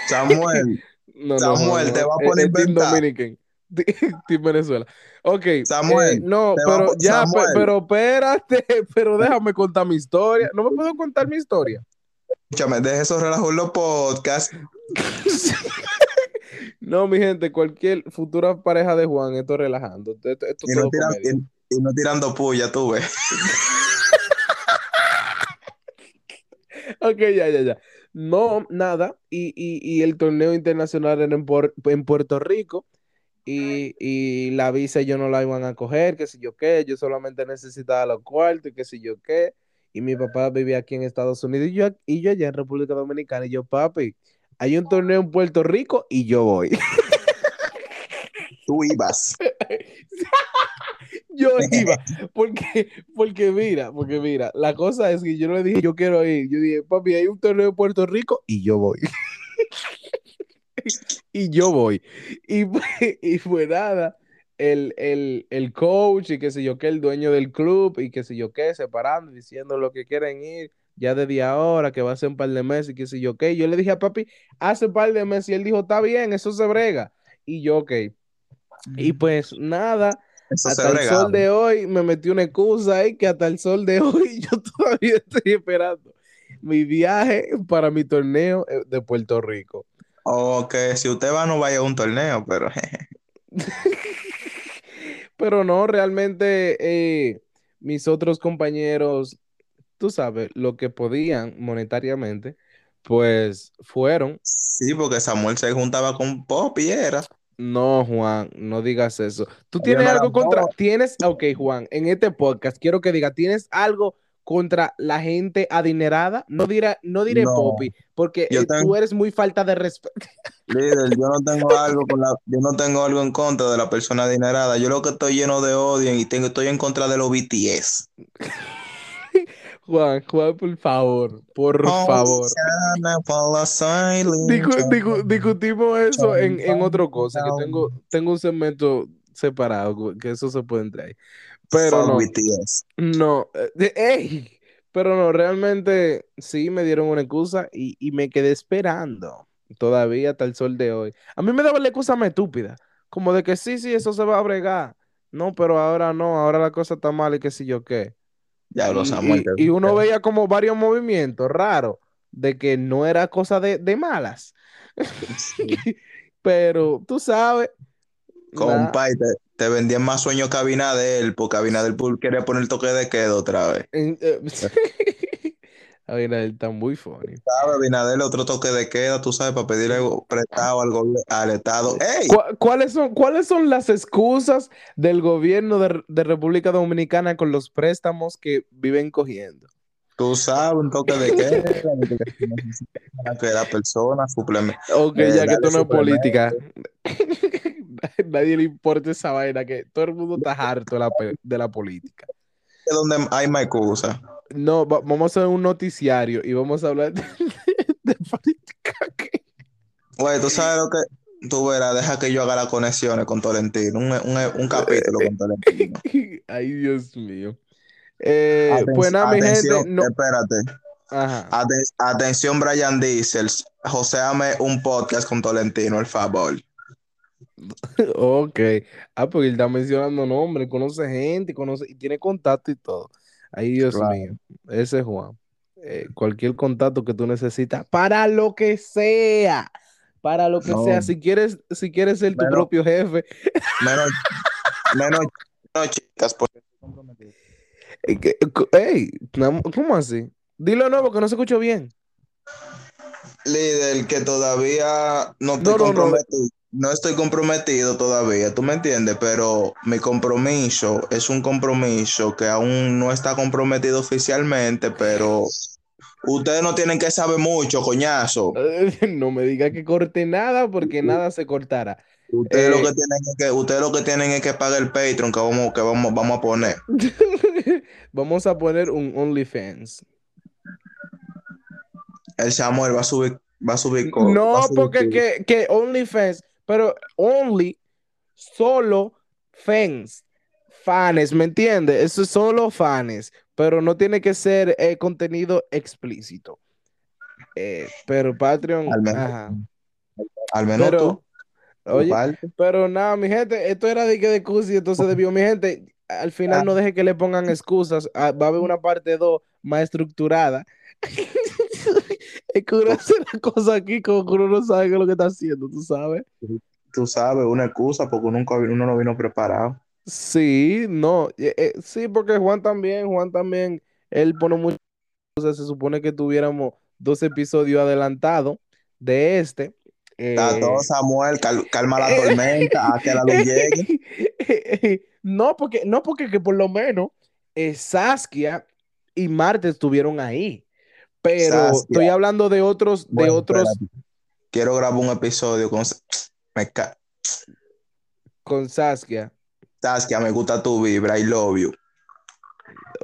Samuel, No, no, Samuel, no, te va a es- poner es Team inventar. Dominican. Team Venezuela. Ok. Samuel, eh, no, va pero ya, Samuel. pero espérate, pero déjame contar mi historia. No me puedo contar mi historia. Escúchame, deje esos relajos en los podcasts. No, mi gente, cualquier futura pareja de Juan, esto relajando. Esto, esto Y no, todo tiran- comedia. y- y no tirando puya, tú ves. Ok, ya, ya, ya. No, nada. Y, y, y el torneo internacional era en, Puer- en Puerto Rico. Y, y la visa yo no la iban a coger, que si yo qué. Yo solamente necesitaba los cuartos y que si yo qué. Y mi papá vivía aquí en Estados Unidos y yo, y yo allá en República Dominicana. Y yo, papi, hay un torneo en Puerto Rico y yo voy. Tú ibas. Yo iba, porque, porque mira, porque mira, la cosa es que yo no le dije, yo quiero ir. Yo dije, papi, hay un torneo en Puerto Rico y yo voy. y yo voy. Y, y fue nada, el, el, el coach y qué sé yo qué, el dueño del club y qué sé yo qué, separando, diciendo lo que quieren ir, ya desde ahora, que va a ser un par de meses y qué sé yo qué. Yo le dije a papi, hace un par de meses y él dijo, está bien, eso se brega. Y yo, ok. Y pues nada, Eso hasta el sol de hoy me metí una excusa ahí que hasta el sol de hoy yo todavía estoy esperando mi viaje para mi torneo eh, de Puerto Rico. O que si usted va, no vaya a un torneo, pero Pero no, realmente eh, mis otros compañeros, tú sabes, lo que podían monetariamente, pues fueron. sí, porque Samuel se juntaba con Pop y era. No, Juan, no digas eso. ¿Tú tienes algo contra? Tienes, ok, Juan, en este podcast quiero que diga, ¿tienes algo contra la gente adinerada? No diré, no diré No. Poppy, porque eh, tú eres muy falta de respeto. Líder, yo no tengo algo con la, yo no tengo algo en contra de la persona adinerada. Yo lo que estoy lleno de odio y tengo, estoy en contra de los BTS. Juan, Juan, por favor, por favor. Dicu- dicu- discutimos eso en, en otra cosa, que tengo, tengo un segmento separado, que eso se puede entrar ahí. Pero no, no, eh, de- ey, pero no, realmente sí me dieron una excusa y, y me quedé esperando todavía hasta el sol de hoy. A mí me daba la excusa más estúpida, como de que sí, sí, eso se va a bregar. No, pero ahora no, ahora la cosa está mal y qué sé yo qué. Ya lo Y, Samuel. y- uno veía como varios movimientos raros de que no era cosa de, de malas. Pero tú sabes. Compa, y te, te vendían más sueño que Abinadel, porque Abinadel quería poner el toque de quedo otra vez. Abinader está muy funny. ¿Sabes? Abinadel, otro toque de queda, tú sabes, para pedirle prestado al, al Estado. ¡Ey! ¿Cu- ¿Cuáles son, ¿Cuáles son las excusas del gobierno de, de República Dominicana con los préstamos que viven cogiendo? Tú sabes, un toque de queda, que la persona suplementa. Ok, Eh, ya que esto no es suplemento. política. Nadie le importa esa vaina, que todo el mundo está harto de la, de la política. Es donde hay más excusa. No, va- vamos a hacer un noticiario y vamos a hablar de, de política. aquí. Güey, tú sabes lo que. Tú verás, deja que yo haga las conexiones con Tolentino. Un, un, un capítulo con Tolentino. Ay, Dios mío. Eh, pues nada, mi atención, gente, no. espérate. Ajá. Aten- atención, Brian Diesel. Joséame un podcast con Tolentino, el favor. Ok. Ah, porque él está mencionando nombres, conoce gente, conoce y tiene contacto y todo. Ay, Dios Claro. mío. Ese es Juan. Eh, cualquier contacto que tú necesitas, para lo que sea. Para lo que No. sea. Si quieres, si quieres ser tu propio jefe. Menos, menos, menos chicas, porque comprometido. Eh, Ey, ¿cómo así? Dilo nuevo que no se escuchó bien. Líder, que todavía no no. comprometido. No estoy comprometido todavía, tú me entiendes, pero mi compromiso es un compromiso que aún no está comprometido oficialmente, pero ustedes no tienen que saber mucho, coñazo. No me diga que corte nada porque nada se cortará. Ustedes Eh. lo que tienen es que, ustedes lo que tienen es que pagar el Patreon que vamos, que vamos, vamos a poner. Vamos a poner un OnlyFans. El Samuel va a subir, va a subir co- va No, a subir porque que, que OnlyFans, pero Only, solo fans, fans, ¿me entiendes? Eso es solo fans, pero no tiene que ser eh, contenido explícito. Eh, pero Patreon, Al menos- ajá. al menos Pero, tú, oye, parte. pero nada, mi gente, esto era de que de y entonces debió, mi gente, al final no deje que le pongan excusas, ah, va a haber una parte 2 más estructurada. Es que uno hace la cosa aquí como que uno no sabe qué es lo que está haciendo, tú sabes. Tú sabes, una excusa porque nunca uno no vino preparado. Sí, no, eh, eh, sí, porque Juan también, Juan también, él pone muchas cosas, se supone que tuviéramos dos episodios adelantados de este. Está todo eh, Samuel, cal- calma la tormenta, a que la luz llegue. No, porque, no porque que por lo menos eh, Saskia y Marte estuvieron ahí, pero estoy hablando de otros, de otros espérate. Quiero grabar un episodio con me ca- con Saskia. Saskia, me gusta tu vibra, I love you.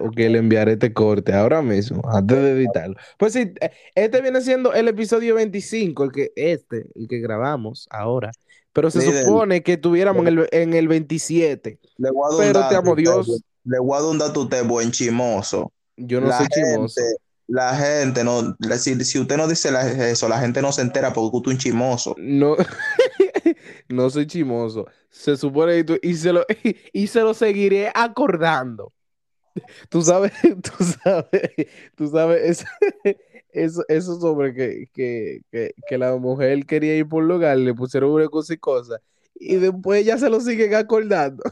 Ok, le enviaré este corte ahora mismo, antes de editarlo. Pues sí, eh, este viene siendo el episodio 25, el que este, el que grabamos ahora. Pero se supone que tuviéramos en el, en el 27. Le voy a dar Pero te amo, Dios. Le voy a dar un dato buen chimoso. Yo no la soy gente, chimoso. La gente no, si, si usted no dice la- eso, la gente no se entera porque usted es un chimoso. No, no soy chimoso. Se supone y, tú- y se lo, y, se lo seguiré acordando. Tú sabes, tú sabes, tú sabes, eso, eso, sobre que, que, que, que la mujer quería ir por un lugar, le pusieron una cosa y cosa. Y después ya se lo siguen acordando.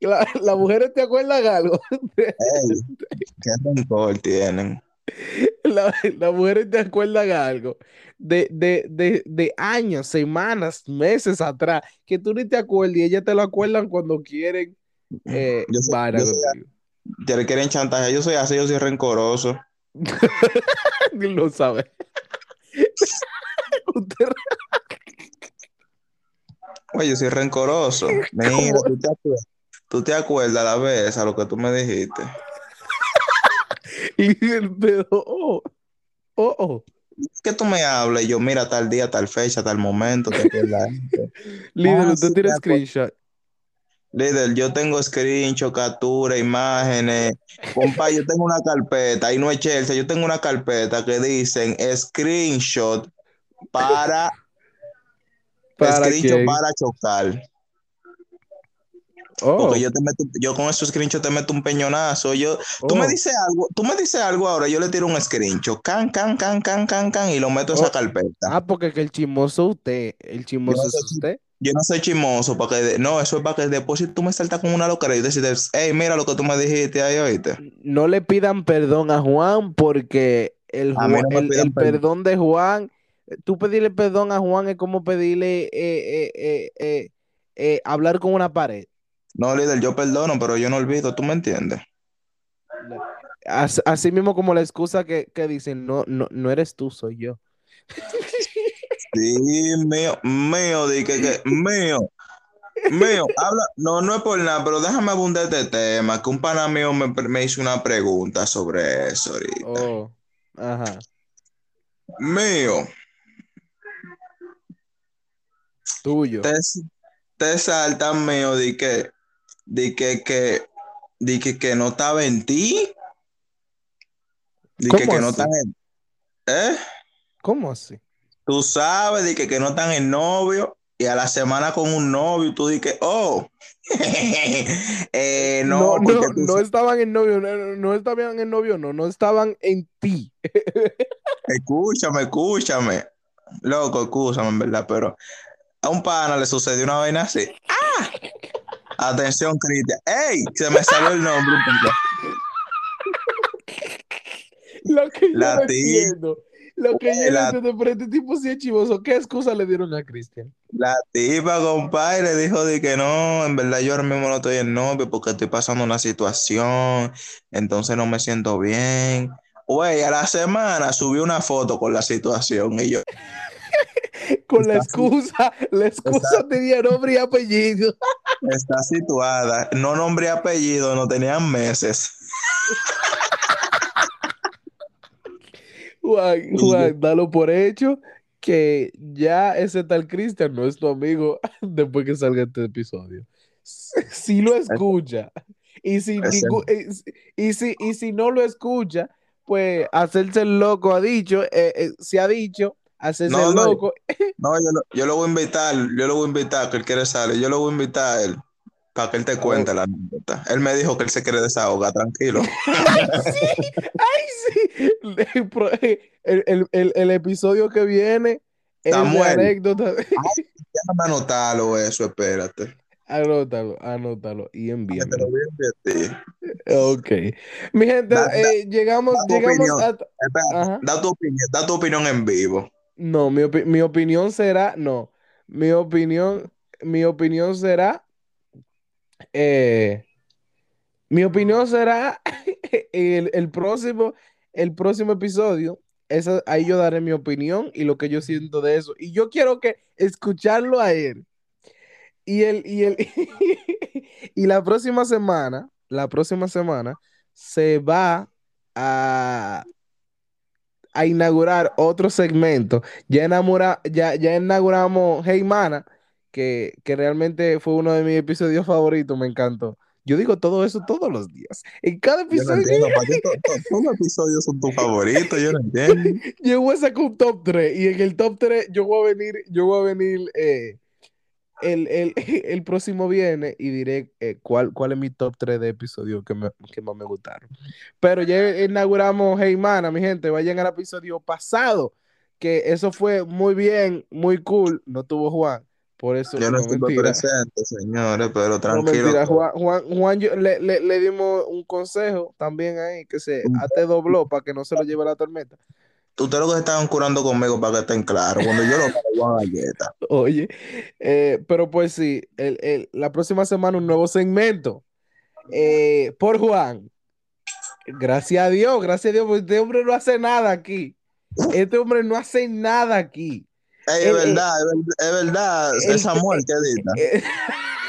Y la, las mujeres te acuerdan algo. Qué rencor tienen. La- Las mujeres te acuerdan algo de, de, de, de años, semanas, meses atrás, que tú ni te acuerdas y ellas te lo acuerdan cuando quieren. Eh, Yo soy- vara yo soy- contigo. Ya le quieren chantaje. Yo soy así, yo soy rencoroso. Lo sabe. Usted- Oye, yo soy rencoroso. Mira, tú te acuerdas, tú te acuerdas la vez a lo que tú me dijiste. y el pedo, oh, oh, oh. que tú me hablas yo, mira, tal día, tal fecha, tal momento, te? Líder, Ah, usted sí, tiene acuerdo. screenshot. Líder, yo tengo screenshot, captura, imágenes. Compa, yo tengo una carpeta, y no es Chelsea, yo tengo una carpeta que dicen screenshot para, ¿Para screenshot quién? para chocar. Oh, Porque yo te meto, yo con esos screenshots te meto un peñonazo. Yo, tú oh. me dices algo, tú me dices algo ahora, yo le tiro un screenshot, can, can, can, can, can, can, y lo meto en Oh. esa carpeta. Ah, porque que el chismoso usted, el chismoso no es usted. Yo no soy chismoso, para que no, eso es para que después si tú me saltas con una locura y decides, hey, mira lo que tú me dijiste ahí, oíste. No le pidan perdón a Juan porque el, no el- perdón de Juan, tú pedirle perdón a Juan es como pedirle eh, eh, eh, hablar con una pared. No, líder, yo perdono, pero yo no olvido, ¿tú me entiendes? As- Así mismo como la excusa que, que dicen, no, no, no eres tú, soy yo. Sí, mío, mío, di que, que, mío, mío, habla, no, no es por nada, pero déjame abundar este tema, que un pana mío me, me hizo una pregunta sobre eso ahorita. Oh, ajá. Mío, Tuyo. te, te saltan, mío, di que, di que, que, di que, que no estaba en ti, di que, ¿Cómo que no así? están en, ¿eh? ¿Cómo así? Tú sabes, di que, que no están en novio, y a la semana con un novio, tú di que, oh, eh, no, No, no, estaban en novio, no, no, no estaban en novio, no, no estaban en ti. Escúchame, escúchame. Loco, escúchame, en verdad, pero a un pana le sucedió una vaina así. ¡Ah! Atención, Cristian. ¡Ey! Se me salió el nombre. Lo que yo La no entiendo. Lo que yo La- entiendo, pero este tipo sí es chivoso. ¿Qué excusa le dieron a Cristian? La tipa, compadre, dijo de que no, en verdad yo ahora mismo no estoy en novio porque estoy pasando una situación, entonces no me siento bien. Güey, a la semana subió una foto con la situación y yo, Con la excusa, la excusa tenía nombre y apellido. está situada, no nombre y apellido, no tenían meses. Juan, Juan, dalo por hecho que ya ese tal Cristian no es tu amigo después que salga este episodio. Si lo escucha y eh, si- y si, y si no lo escucha, pues hacerse el loco ha dicho, eh, eh, se ha dicho, hacerse No, no, loco. No, yo lo, yo lo voy a invitar, yo lo voy a invitar, que él quiere salir, yo lo voy a invitar a él. para que él te cuente la anécdota. Él me dijo que él se quiere desahogar, tranquilo. ¡Ay, sí! ¡Ay, sí! El, el, el, el episodio que viene es Samuel. anécdota. Déjame anotarlo eso, espérate. Anótalo, anótalo y Que envíame. te lo voy a enviar a ti. Ok. Mi gente, Da- da- eh, llegamos, da llegamos opinión. a... Ajá. da tu opinión, da tu opinión en vivo. No, mi, opi- mi opinión será, no, mi opinión, mi opinión será, eh, mi opinión será el, el próximo, el próximo episodio. Esa, ahí yo daré mi opinión y lo que yo siento de eso. Y yo quiero que escucharlo a él. Y el, y el, y la próxima semana, la próxima semana, se va a, a inaugurar otro segmento. Ya, enamora- ya, ya inauguramos Hey Mana, que, que realmente fue uno de mis episodios favoritos, me encantó. Yo digo todo eso todos los días. En cada Yo no episodio entiendo, ¿para qué to- to- todos los episodios son tus favoritos? Yo no entiendo. yo voy a sacar un top 3 y en el top 3 yo voy a venir, yo voy a venir eh, el, el, el próximo viernes y diré eh, cuál, cuál es mi top 3 de episodios que, me- que más me gustaron. Pero ya inauguramos Hey Mana, mi gente, vayan al episodio pasado, que eso fue muy bien, muy cool, no tuvo Juan, por eso Yo no no estuve presente, señores, pero No, tranquilo. mentira, Juan, Juan, Juan, yo- le, le- le dimos un consejo también ahí, que se ate dobló para que no se lo lleve la tormenta. Ustedes lo que estaban curando conmigo para que estén claros. Cuando yo lo hago galleta. Oye, eh, pero pues sí, el- el- la próxima semana un nuevo segmento eh, por Juan. Gracias a Dios, gracias a Dios, porque este hombre no hace nada aquí. Este hombre no hace nada aquí. Ey, El- es verdad, es ver- es verdad, es Samuel que edita.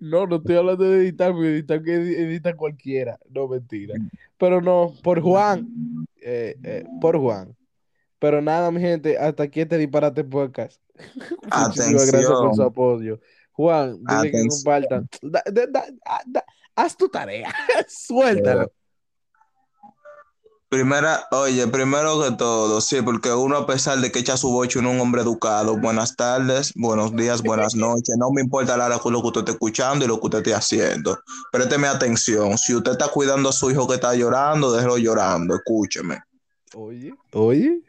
No, no estoy hablando de editar, porque editar que edi- edita cualquiera. No, mentira. Pero no, por Juan. eh, eh, por Juan. Pero nada, mi gente, hasta aquí este disparate podcast. Muchísimas gracias por su Atención. apoyo. Juan, dile que Atención. compartan. Da- da- da- da- da- haz tu tarea. Suéltalo. Primera, oye, primero que todo, sí, porque uno a pesar de que echa su bocho, es un hombre educado. Buenas tardes, buenos días, buenas noches. No me importa la hora con lo que usted esté escuchando y lo que usted esté haciendo. Présteme atención. Si usted está cuidando a su hijo que está llorando, déjelo llorando. Escúcheme. Oye, oye.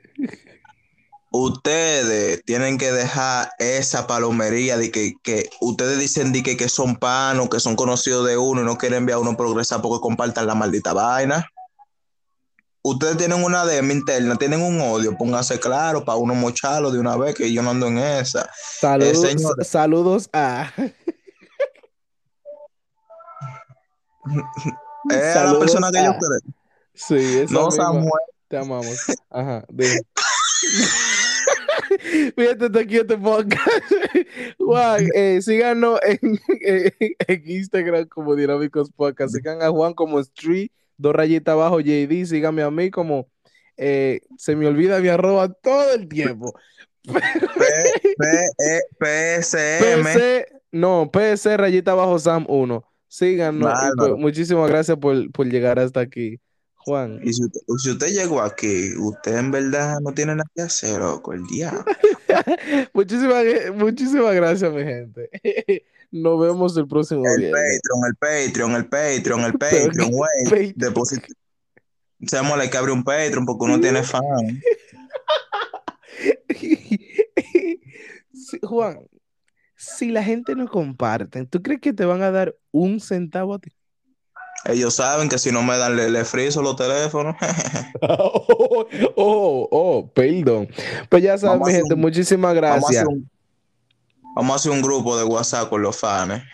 Ustedes tienen que dejar esa palomería de que, que ustedes dicen de que, que son panos, que son conocidos de uno y no quieren ver a uno progresar porque compartan la maldita vaina. Ustedes tienen una DM interna, tienen un odio, pónganse claro para uno mocharlo de una vez que yo no ando en esa. Saludos, señor. saludos a. Es la persona que yo a- creo. Sí, esa No, misma. Samuel. Te amamos. Ajá. Fíjate, te aquí este podcast. Juan, eh, síganos en, en- en Instagram como Dinámicos Podcast. Sigan a Juan como Street, dos rayitas abajo, JD. Síganme a mí como eh, se me olvida mi arroba todo el tiempo. P, E, PSM. PC, no, PC rayita abajo Sam 1. Síganos. pues, muchísimas gracias por, por llegar hasta aquí. Juan. Y si usted, si usted llegó aquí, usted en verdad no tiene nada que hacer, loco, el diablo. Muchísimas, muchísimas gracias, mi gente. Nos vemos el próximo El viernes. Patreon, el Patreon, el Patreon, el Patreon, güey. Patreon. Deposit- Samuel, hay que abrir un Patreon porque uno tiene fan. Sí, Juan, si la gente no comparte, ¿tú crees que te van a dar un centavo a ti? Ellos saben que si no me dan, le, le friso los teléfonos. oh, oh, oh, perdón. Pues ya saben, mi gente, un- muchísimas Vamos a, gracias. un, vamos a hacer un grupo de WhatsApp con los fans.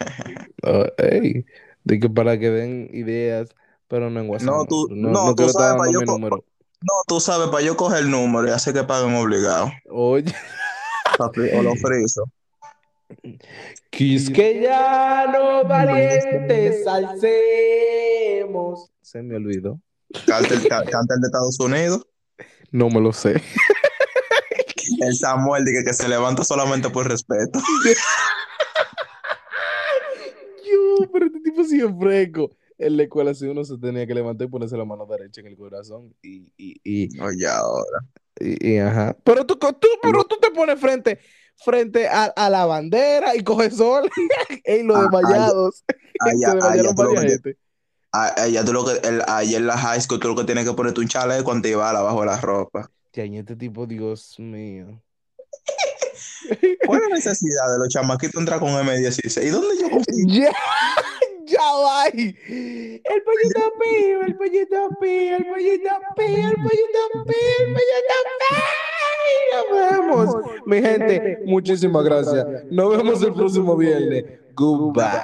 Oh, ey, de que para que den ideas, pero no en WhatsApp. No, tú- no, no, no tú sabes, pa' dando yo número. No, tú sabes, para yo coger el número y hacer que paguen obligado. Oye, O los friso. Quisqueyano valientes alcemos. Se me olvidó. Cártel, ca- cártel de Estados Unidos. No me lo sé. El Samuel dice que se levanta solamente por respeto. Yo, pero este tipo sí es fresco. En la escuela, si uno se tenía que levantar y ponerse la mano derecha en el corazón. Y, y, y Oye, ahora. Y, y ajá. Pero tú, tú, pero tú te pones frente, frente a, a la bandera y coges sol. en los Ah, desmayados. allá- Se desmayaron allá tú lo varias que- gente. Ah, Allá tú lo que, el, allá en la high school tú lo que tienes que ponerte un chaleco antibalas abajo de la ropa. Y este tipo, Dios mío. ¿Cuál es la necesidad de los chamaquitos entrar con M16? ¿Y dónde yo consigo? Ya, ya va. El pollito pío, el pollito pío, el pollito pío, el pollito pío, el pollito pío. Nos vemos. Mi gente, muchísimas gracias. Nos vemos el próximo viernes. Goodbye.